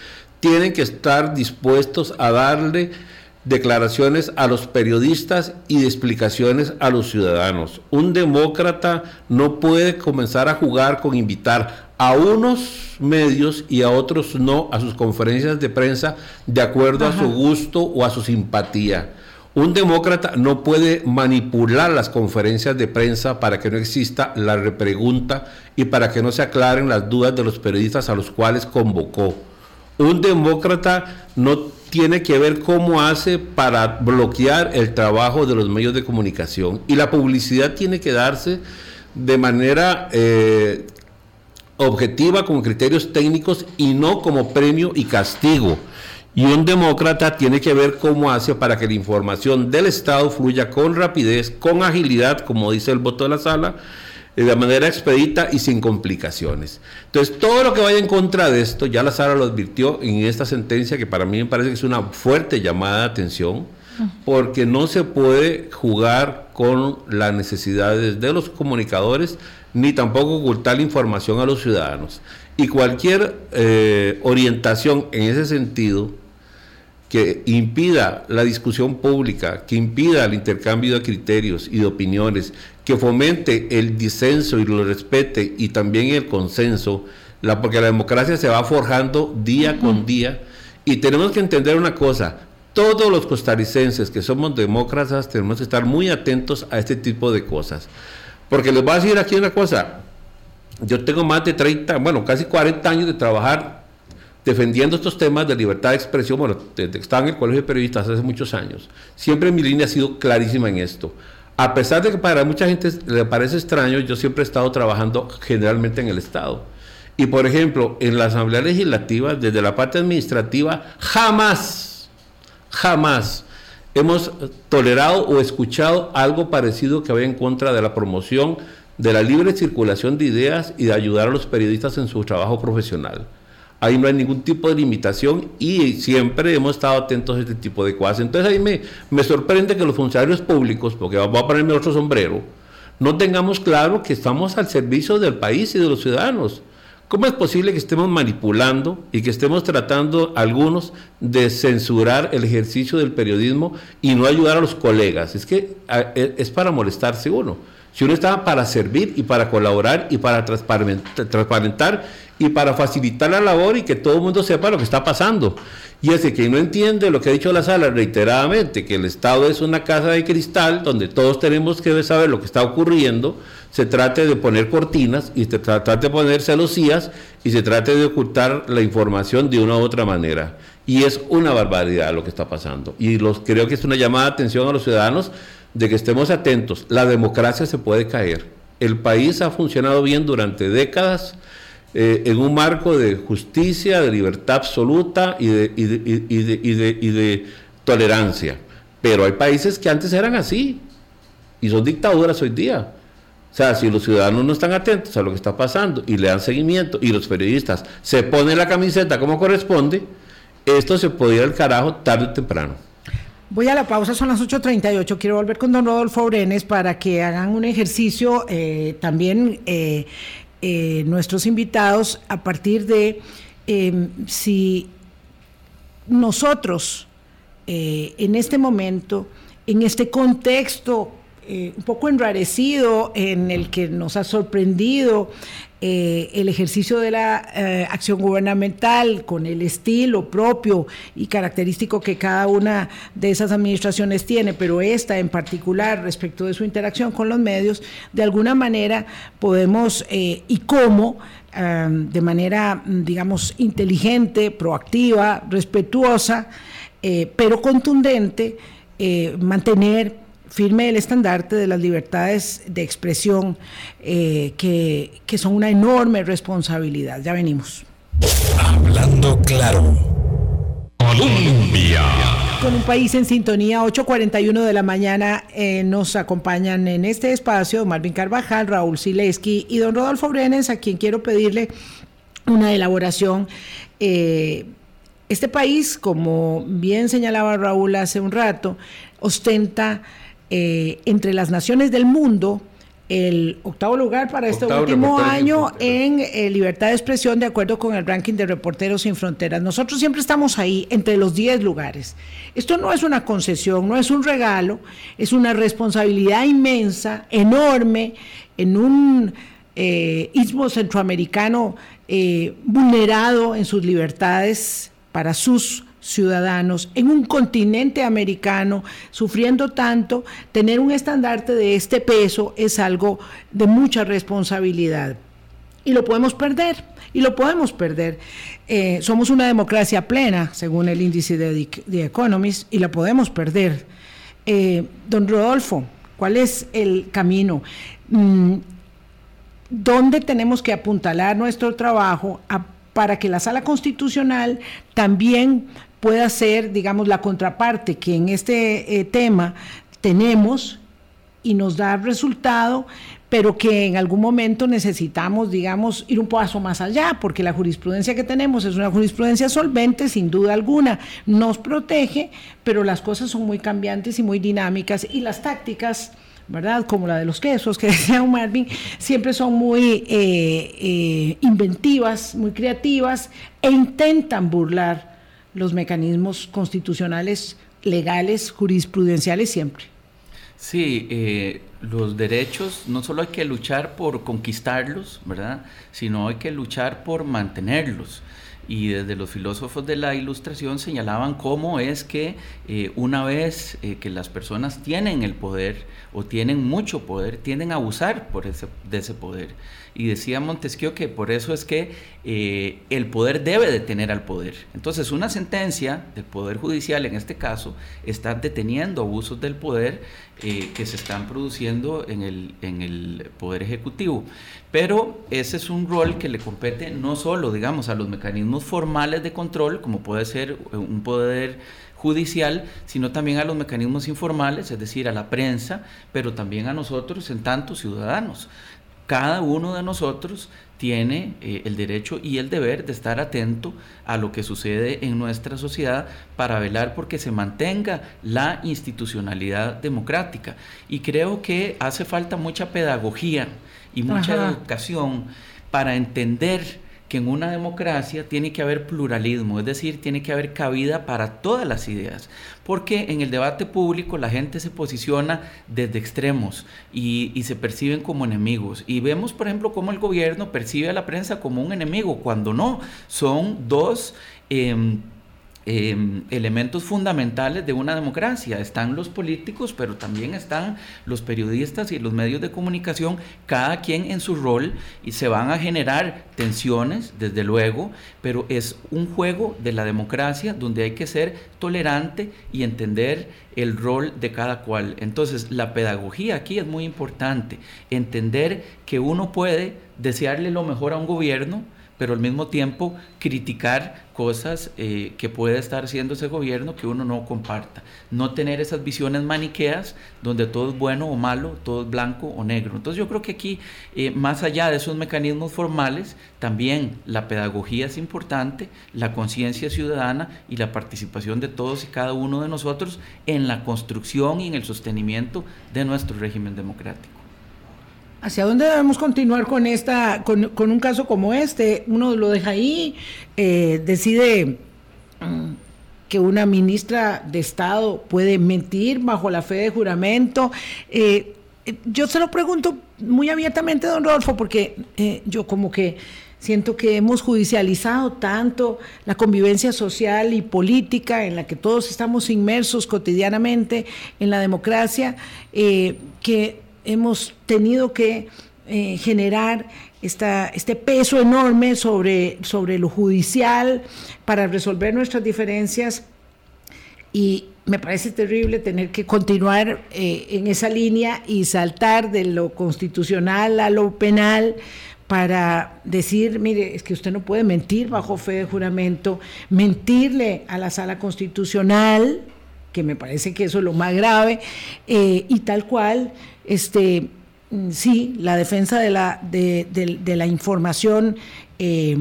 Speaker 4: tienen que estar dispuestos a darle declaraciones a los periodistas y explicaciones a los ciudadanos. Un demócrata no puede comenzar a jugar con invitar a unos medios y a otros no a sus conferencias de prensa de acuerdo a su gusto o a su simpatía. Un demócrata no puede manipular las conferencias de prensa para que no exista la repregunta y para que no se aclaren las dudas de los periodistas a los cuales convocó. Un demócrata no tiene que ver cómo hace para bloquear el trabajo de los medios de comunicación. Y la publicidad tiene que darse de manera eh, objetiva, con criterios técnicos y no como premio y castigo. Y un demócrata tiene que ver cómo hace para que la información del Estado fluya con rapidez, con agilidad, como dice el voto de la sala, de manera expedita y sin complicaciones. Entonces, todo lo que vaya en contra de esto, ya la Sara lo advirtió en esta sentencia, que para mí me parece que es una fuerte llamada de atención, porque no se puede jugar con las necesidades de los comunicadores, ni tampoco ocultar la información a los ciudadanos. Y cualquier eh, orientación en ese sentido que impida la discusión pública, que impida el intercambio de criterios y de opiniones, que fomente el disenso y lo respete y también el consenso, la, porque la democracia se va forjando día con día y tenemos que entender una cosa, todos los costarricenses que somos demócratas tenemos que estar muy atentos a este tipo de cosas. Porque les voy a decir aquí una cosa, yo tengo más de 30, bueno, casi 40 años de trabajar defendiendo estos temas de libertad de expresión, bueno, desde que estaba en el Colegio de Periodistas hace muchos años. Siempre mi línea ha sido clarísima en esto. A pesar de que para mucha gente le parece extraño, yo siempre he estado trabajando generalmente en el Estado. Y por ejemplo, en la Asamblea Legislativa, desde la parte administrativa, jamás, jamás hemos tolerado o escuchado algo parecido que vaya en contra de la promoción de la libre circulación de ideas y de ayudar a los periodistas en su trabajo profesional. Ahí no hay ningún tipo de limitación y siempre hemos estado atentos a este tipo de cosas. Entonces ahí me, me sorprende que los funcionarios públicos, porque voy a ponerme otro sombrero, no tengamos claro que estamos al servicio del país y de los ciudadanos. ¿Cómo es posible que estemos manipulando y que estemos tratando algunos de censurar el ejercicio del periodismo y no ayudar a los colegas? Es que e, es para molestarse uno. Si uno está para servir y para colaborar y para transparentar y para facilitar la labor y que todo el mundo sepa lo que está pasando. Y ese que no entiende lo que ha dicho la sala reiteradamente, que el Estado es una casa de cristal donde todos tenemos que saber lo que está ocurriendo, se trate de poner cortinas y se trate de poner celosías y se trate de ocultar la información de una u otra manera. Y es una barbaridad lo que está pasando. Y los, creo que es una llamada de atención a los ciudadanos de que estemos atentos. La democracia se puede caer. El país ha funcionado bien durante décadas eh, en un marco de justicia, de libertad absoluta y de, y, de, y, de, y de, tolerancia. Pero hay países que antes eran así y son dictaduras hoy día. O sea, si los ciudadanos no están atentos a lo que está pasando y le dan seguimiento y los periodistas se ponen la camiseta como corresponde, esto se puede ir al carajo tarde o temprano.
Speaker 1: Voy a la pausa, son las 8.38. Quiero volver con don Rodolfo Brenes para que hagan un ejercicio eh, también eh, eh, nuestros invitados a partir de em, si nosotros eh, en este momento, en este contexto eh, un poco enrarecido en el que nos ha sorprendido eh, el ejercicio de la eh, acción gubernamental con el estilo propio y característico que cada una de esas administraciones tiene, pero esta en particular respecto de su interacción con los medios, de alguna manera podemos y cómo de manera, digamos, inteligente, proactiva, respetuosa, pero contundente, mantener firme el estandarte de las libertades de expresión eh, que, que son una enorme responsabilidad. Ya venimos.
Speaker 5: Hablando claro. Colombia.
Speaker 1: Con un país en sintonía, 8.41 de la mañana eh, nos acompañan en este espacio Marvin Carvajal, Raúl Sileski y don Rodolfo Brenes, a quien quiero pedirle una elaboración. Eh, este país, como bien señalaba Raúl hace un rato, ostenta eh, entre las naciones del mundo el octavo lugar para este último año en eh, libertad de expresión de acuerdo con el ranking de Reporteros Sin Fronteras. Nosotros siempre estamos ahí entre los 10 lugares. Esto no es una concesión, no es un regalo, es una responsabilidad inmensa, enorme, en un eh, istmo centroamericano vulnerado en sus libertades para sus ciudadanos en un continente americano sufriendo tanto, tener un estandarte de este peso es algo de mucha responsabilidad. Y lo podemos perder, y lo podemos perder. Eh, somos una democracia plena, según el índice de The Economist, y la podemos perder. Eh, don Rodolfo, ¿cuál es el camino? Mm, ¿Dónde tenemos que apuntalar nuestro trabajo para que la sala constitucional también pueda ser, digamos, la contraparte que en este eh, tema tenemos y nos da resultado, pero que en algún momento necesitamos, digamos, ir un paso más allá, porque la jurisprudencia que tenemos es una jurisprudencia solvente, sin duda alguna, nos protege, pero las cosas son muy cambiantes y muy dinámicas y las tácticas... ¿verdad? Como la de los quesos que decía Marvin, siempre son muy eh, eh, inventivas, muy creativas e intentan burlar los mecanismos constitucionales, legales, jurisprudenciales siempre.
Speaker 3: Sí, eh, los derechos no solo hay que luchar por conquistarlos, ¿verdad? Sino hay que luchar por mantenerlos y desde los filósofos de la ilustración señalaban cómo es que eh, una vez eh, que las personas tienen el poder o tienen mucho poder, tienden a abusar por ese, de ese poder. Y decía Montesquieu que por eso es que eh, el poder debe detener al poder. Entonces una sentencia del Poder Judicial en este caso está deteniendo abusos del poder que se están produciendo en el, en el Poder Ejecutivo. Pero ese es un rol que le compete no solo, digamos, a los mecanismos formales de control, como puede ser eh, un poder judicial, sino también a los mecanismos informales, es decir, a la prensa, pero también a nosotros en tanto ciudadanos. cada uno de nosotros tiene eh, el derecho y el deber de estar atento a lo que sucede en nuestra sociedad para velar porque se mantenga la institucionalidad democrática. Y creo que hace falta mucha pedagogía y mucha educación para entender que en una democracia tiene que haber pluralismo, es decir, tiene que haber cabida para todas las ideas, porque en el debate público la gente se posiciona desde extremos y, se perciben como enemigos. Y vemos, por ejemplo, cómo el gobierno percibe a la prensa como un enemigo, cuando no, son dos... Em, Em, elementos fundamentales de una democracia. Están los políticos, pero también están los periodistas y los medios de comunicación, cada quien en su rol, y se van a generar tensiones, desde luego, pero es un juego de la democracia donde hay que ser tolerante y entender el rol de cada cual. Entonces, la pedagogía aquí es muy importante, entender que uno puede desearle lo mejor a un gobierno, pero al mismo tiempo criticar cosas eh, que puede estar haciendo ese gobierno que uno no comparta. No tener esas visiones maniqueas donde todo es bueno o malo, todo es blanco o negro. Entonces yo creo que aquí, eh, más allá de esos mecanismos formales, también la pedagogía es importante, la conciencia ciudadana y la participación de todos y cada uno de nosotros en la construcción y en el sostenimiento de nuestro régimen democrático.
Speaker 1: ¿Hacia dónde debemos continuar con esta, con, un caso como este? Uno lo deja ahí, eh, decide mm, que una ministra de Estado puede mentir bajo la fe de juramento. Eh, eh, yo se lo pregunto muy abiertamente, don Rodolfo, porque yo como que siento que hemos judicializado tanto la convivencia social y política en la que todos estamos inmersos cotidianamente en la democracia, que hemos tenido que eh, generar esta, este peso enorme sobre, sobre lo judicial para resolver nuestras diferencias. Y me parece terrible tener que continuar eh, en esa línea y saltar de lo constitucional a lo penal para decir, mire, es que usted no puede mentir bajo fe de juramento, mentirle a la sala constitucional, que me parece que eso es lo más grave, eh, y tal cual este, mm, sí, la defensa de la, de, la información eh,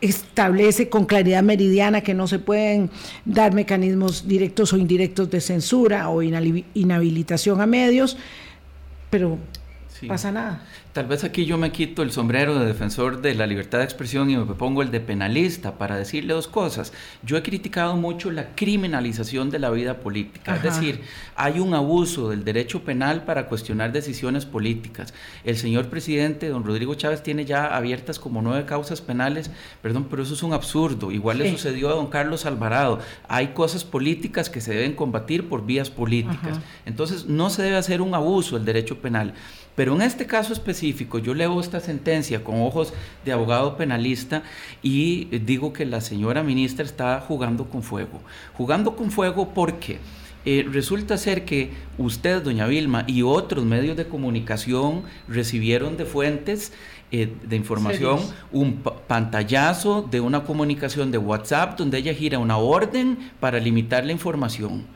Speaker 1: establece con claridad meridiana que no se pueden dar mecanismos directos o indirectos de censura o inhabilitación a medios, pero pasa nada.
Speaker 3: Tal vez aquí yo me quito el sombrero de defensor de la libertad de expresión y me pongo el de penalista para decirle dos cosas. Yo he criticado mucho la criminalización de la vida política, es decir, hay un abuso del derecho penal para cuestionar decisiones políticas. El señor presidente, don Rodrigo Chávez, tiene ya abiertas como nueve causas penales, perdón, pero eso es un absurdo. Igual le sucedió a don Carlos Alvarado. Hay cosas políticas que se deben combatir por vías políticas. Entonces, no se debe hacer un abuso del derecho penal. Pero en este caso específico, yo leo esta sentencia con ojos de abogado penalista y digo que la señora ministra está jugando con fuego. Jugando con fuego porque eh, resulta ser que usted, doña Vilma, y otros medios de comunicación recibieron de fuentes eh, de información un pantallazo de una comunicación de WhatsApp donde ella gira una orden para limitar la información.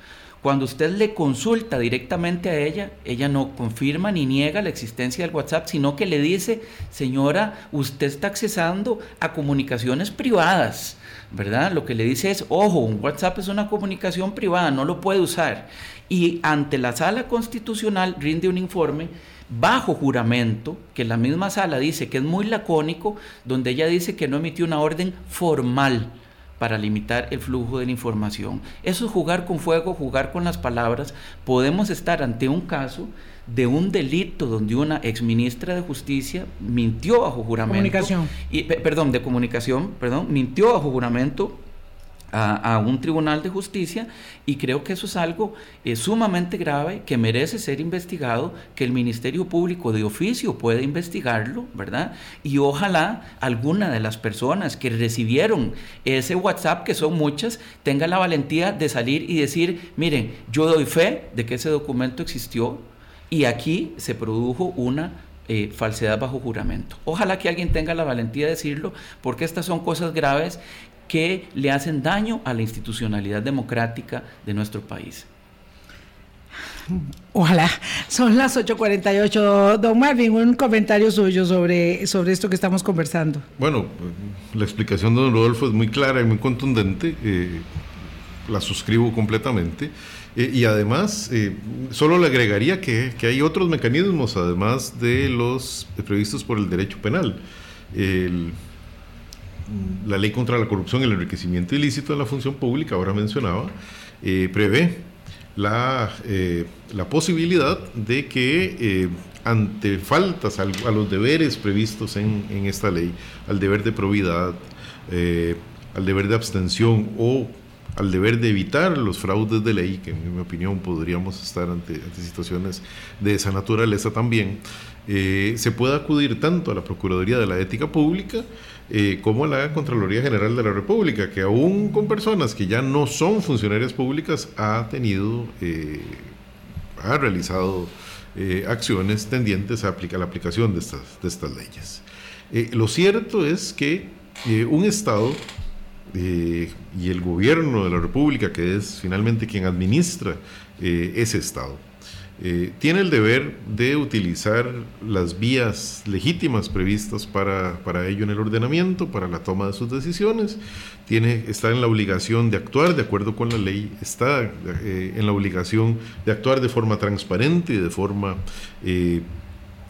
Speaker 3: Cuando usted le consulta directamente a ella, ella no confirma ni niega la existencia del WhatsApp, sino que le dice, señora, usted está accesando a comunicaciones privadas, ¿verdad? Lo que le dice es, ojo, un WhatsApp es una comunicación privada, no lo puede usar. Y ante la sala constitucional rinde un informe bajo juramento, que la misma sala dice que es muy lacónico, donde ella dice que no emitió una orden formal para limitar el flujo de la información. Eso es jugar con fuego, jugar con las palabras. Podemos estar ante un caso de un delito donde una exministra de Justicia mintió bajo juramento.
Speaker 1: Comunicación.
Speaker 3: Y, perdón, de comunicación, perdón, mintió bajo juramento a, un tribunal de justicia y creo que eso es algo eh, sumamente grave que merece ser investigado, que el Ministerio Público de oficio puede investigarlo, ¿verdad? Y ojalá alguna de las personas que recibieron ese WhatsApp, que son muchas, tenga la valentía de salir y decir, miren, yo doy fe de que ese documento existió y aquí se produjo una eh, falsedad bajo juramento. Ojalá que alguien tenga la valentía de decirlo, porque estas son cosas graves que le hacen daño a la institucionalidad democrática de nuestro país.
Speaker 1: Ojalá. Son las 8.48. Don Marvin, un comentario suyo sobre, sobre esto que estamos conversando.
Speaker 2: Bueno, la explicación de don Rodolfo es muy clara y muy contundente. Eh, la suscribo completamente. Eh, y además, eh, solo le agregaría que, que, hay otros mecanismos, además de los previstos por el derecho penal. El, la ley contra la corrupción y el enriquecimiento ilícito en la función pública, ahora mencionaba, prevé la, eh, la posibilidad de que eh, ante faltas a, los deberes previstos en, esta ley, al deber de probidad, eh, al deber de abstención o al deber de evitar los fraudes de ley, que en mi opinión podríamos estar ante, situaciones de esa naturaleza también, se puede acudir tanto a la Procuraduría de la Ética Pública, eh, como la Contraloría General de la República, que aún con personas que ya no son funcionarias públicas ha tenido, eh, ha realizado eh, acciones tendientes a la aplicación de estas, de estas leyes. lo cierto es que un Estado y el gobierno de la República, que es finalmente quien administra ese Estado, eh, tiene el deber de utilizar las vías legítimas previstas para, para, ello en el ordenamiento, para la toma de sus decisiones, tiene, está en la obligación de actuar de acuerdo con la ley, está eh, en la obligación de actuar de forma transparente y de forma eh,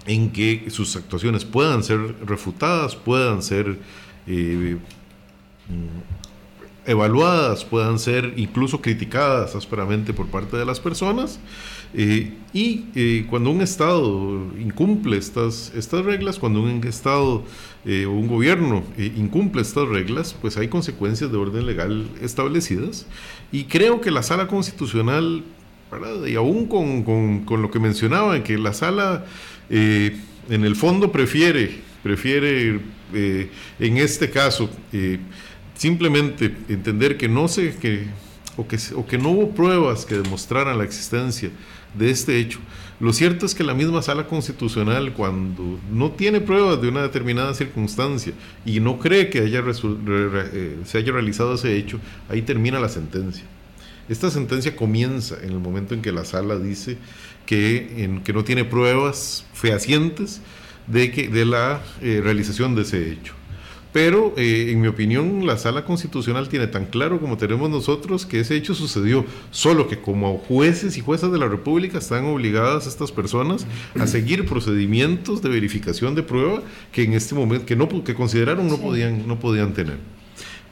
Speaker 2: en que sus actuaciones puedan ser refutadas, puedan ser evaluadas, puedan ser incluso criticadas ásperamente por parte de las personas. Eh, y eh, cuando un Estado incumple estas, estas reglas, cuando un Estado eh, o un gobierno incumple estas reglas, pues hay consecuencias de orden legal establecidas. Y creo que la sala constitucional, y aún con, con, con, lo que mencionaba, que la sala en el fondo prefiere, prefiere en este caso, simplemente entender que no se... Que, o que, o que no hubo pruebas que demostraran la existencia de este hecho. Lo cierto es que la misma sala constitucional, cuando no tiene pruebas de una determinada circunstancia y no cree que haya eh, se haya realizado ese hecho, ahí termina la sentencia. Esta sentencia comienza en el momento en que la sala dice que, en, que no tiene pruebas fehacientes de, que, de la eh, realización de ese hecho. Pero, eh, en mi opinión, la sala constitucional tiene tan claro como tenemos nosotros que ese hecho sucedió, solo que como jueces y juezas de la República están obligadas estas personas a seguir procedimientos de verificación de prueba que en este momento, que, no, que consideraron no, podían, no podían tener.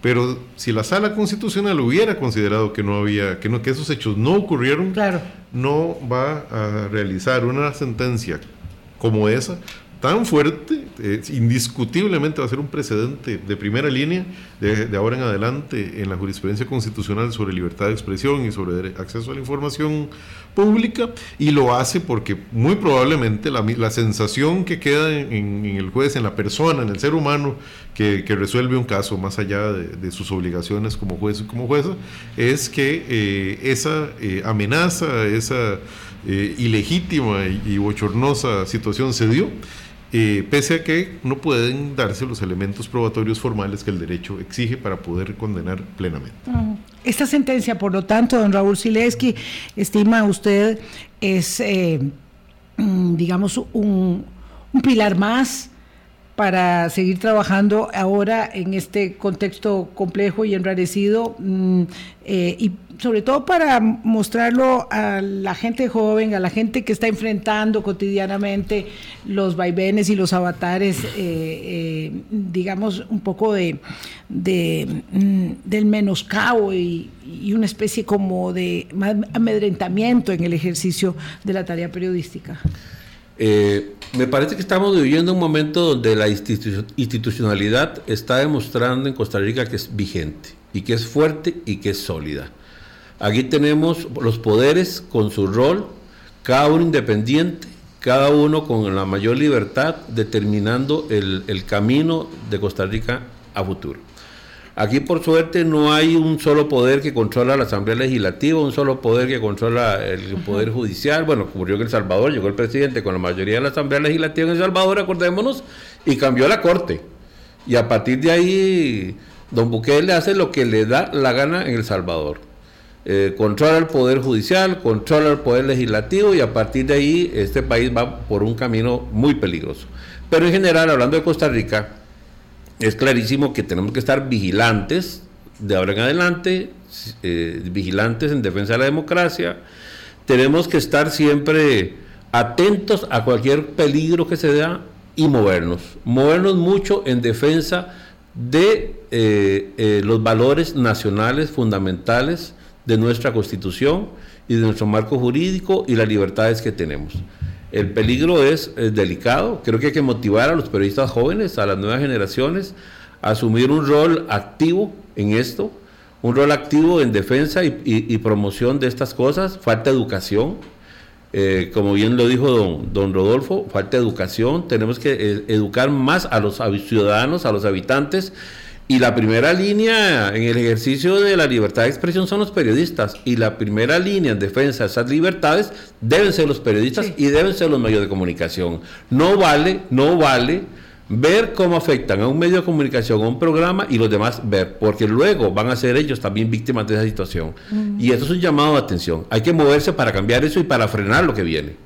Speaker 2: Pero si la sala constitucional hubiera considerado que no había, que no, que esos hechos no ocurrieron,
Speaker 1: claro.
Speaker 2: no va a realizar una sentencia como esa tan fuerte, eh, indiscutiblemente va a ser un precedente de primera línea de, ahora en adelante en la jurisprudencia constitucional sobre libertad de expresión y sobre acceso a la información pública, y lo hace porque muy probablemente la, la sensación que queda en, el juez, en la persona, en el ser humano que, que resuelve un caso más allá de, sus obligaciones como juez y como jueza, es que eh, esa eh, amenaza, esa ilegítima y, y bochornosa situación se dio eh, pese a que no pueden darse los elementos probatorios formales que el derecho exige para poder condenar plenamente.
Speaker 1: Mm. Esta sentencia, por lo tanto, don Raúl Sileski, estima usted, es, eh, mm, digamos, un pilar más para seguir trabajando ahora en este contexto complejo y enrarecido mm, eh, y sobre todo para mostrarlo a la gente joven, a la gente que está enfrentando cotidianamente los vaivenes y los avatares, eh, eh, digamos, un poco de, mm, del menoscabo y, y una especie como de amedrentamiento en el ejercicio de la tarea periodística.
Speaker 4: Eh, me parece que estamos viviendo un momento donde la institucionalidad está demostrando en Costa Rica que es vigente y que es fuerte y que es sólida. Aquí tenemos los poderes con su rol, cada uno independiente, cada uno con la mayor libertad, determinando el camino de Costa Rica a futuro. Aquí, por suerte, no hay un solo poder que controla la Asamblea Legislativa, un solo poder que controla el Poder Judicial. Bueno, ocurrió en El Salvador, llegó el presidente con la mayoría de la Asamblea Legislativa en El Salvador, acordémonos, y cambió la Corte. Y a partir de ahí, don Bukele hace lo que le da la gana en El Salvador. eh, controla el poder judicial, controla el poder legislativo y a partir de ahí este país va por un camino muy peligroso. Pero en general, hablando de Costa Rica, es clarísimo que tenemos que estar vigilantes de ahora en adelante, eh, vigilantes en defensa de la democracia, tenemos que estar siempre atentos a cualquier peligro que se da y movernos, movernos mucho en defensa de eh, los valores nacionales fundamentales, de nuestra constitución y de nuestro marco jurídico y las libertades que tenemos. El peligro es, delicado, creo que hay que motivar a los periodistas jóvenes, a las nuevas generaciones, a asumir un rol activo en esto, un rol activo en defensa y, promoción de estas cosas, falta educación, eh, como bien lo dijo don, don, Rodolfo, falta educación, tenemos que eh, educar más a los ciudadanos, a los habitantes, y la primera línea en el ejercicio de la libertad de expresión son los periodistas. Y la primera línea en defensa de esas libertades deben ser los periodistas y deben ser los medios de comunicación. No vale, no vale ver cómo afectan a un medio de comunicación, a un programa y los demás ver, porque luego van a ser ellos también víctimas de esa situación. Y esto es un llamado de atención. Hay que moverse para cambiar eso y para frenar lo que viene.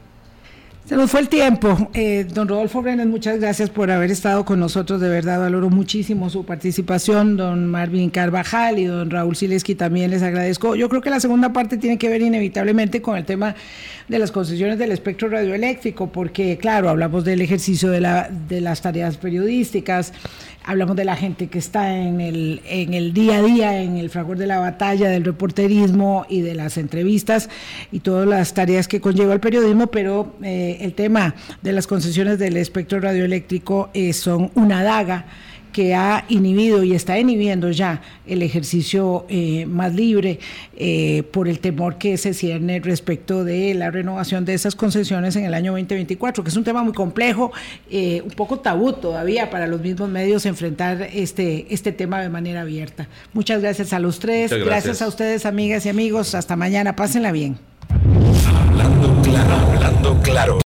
Speaker 1: Se nos fue el tiempo. Eh, don Rodolfo Brenes, muchas gracias por haber estado con nosotros. De verdad, valoro muchísimo su participación. Don Marvin Carvajal y don Raúl Sileski también les agradezco. Yo creo que la segunda parte tiene que ver inevitablemente con el tema de las concesiones del espectro radioeléctrico, porque, claro, hablamos del ejercicio de, la, de las tareas periodísticas, hablamos de la gente que está en el, en el día a día, en el fragor de la batalla, del reporterismo y de las entrevistas y todas las tareas que conlleva el periodismo, pero eh, el tema de las concesiones del espectro radioeléctrico eh, son una daga que ha inhibido y está inhibiendo ya el ejercicio eh, más libre eh, por el temor que se cierne respecto de la renovación de esas concesiones en el año 2024, que es un tema muy complejo, eh, un poco tabú todavía para los mismos medios enfrentar este, este tema de manera abierta. Muchas gracias a los tres, gracias. gracias. a ustedes amigas y amigos, hasta mañana, pásenla bien.
Speaker 5: Hablando claro, hablando claro.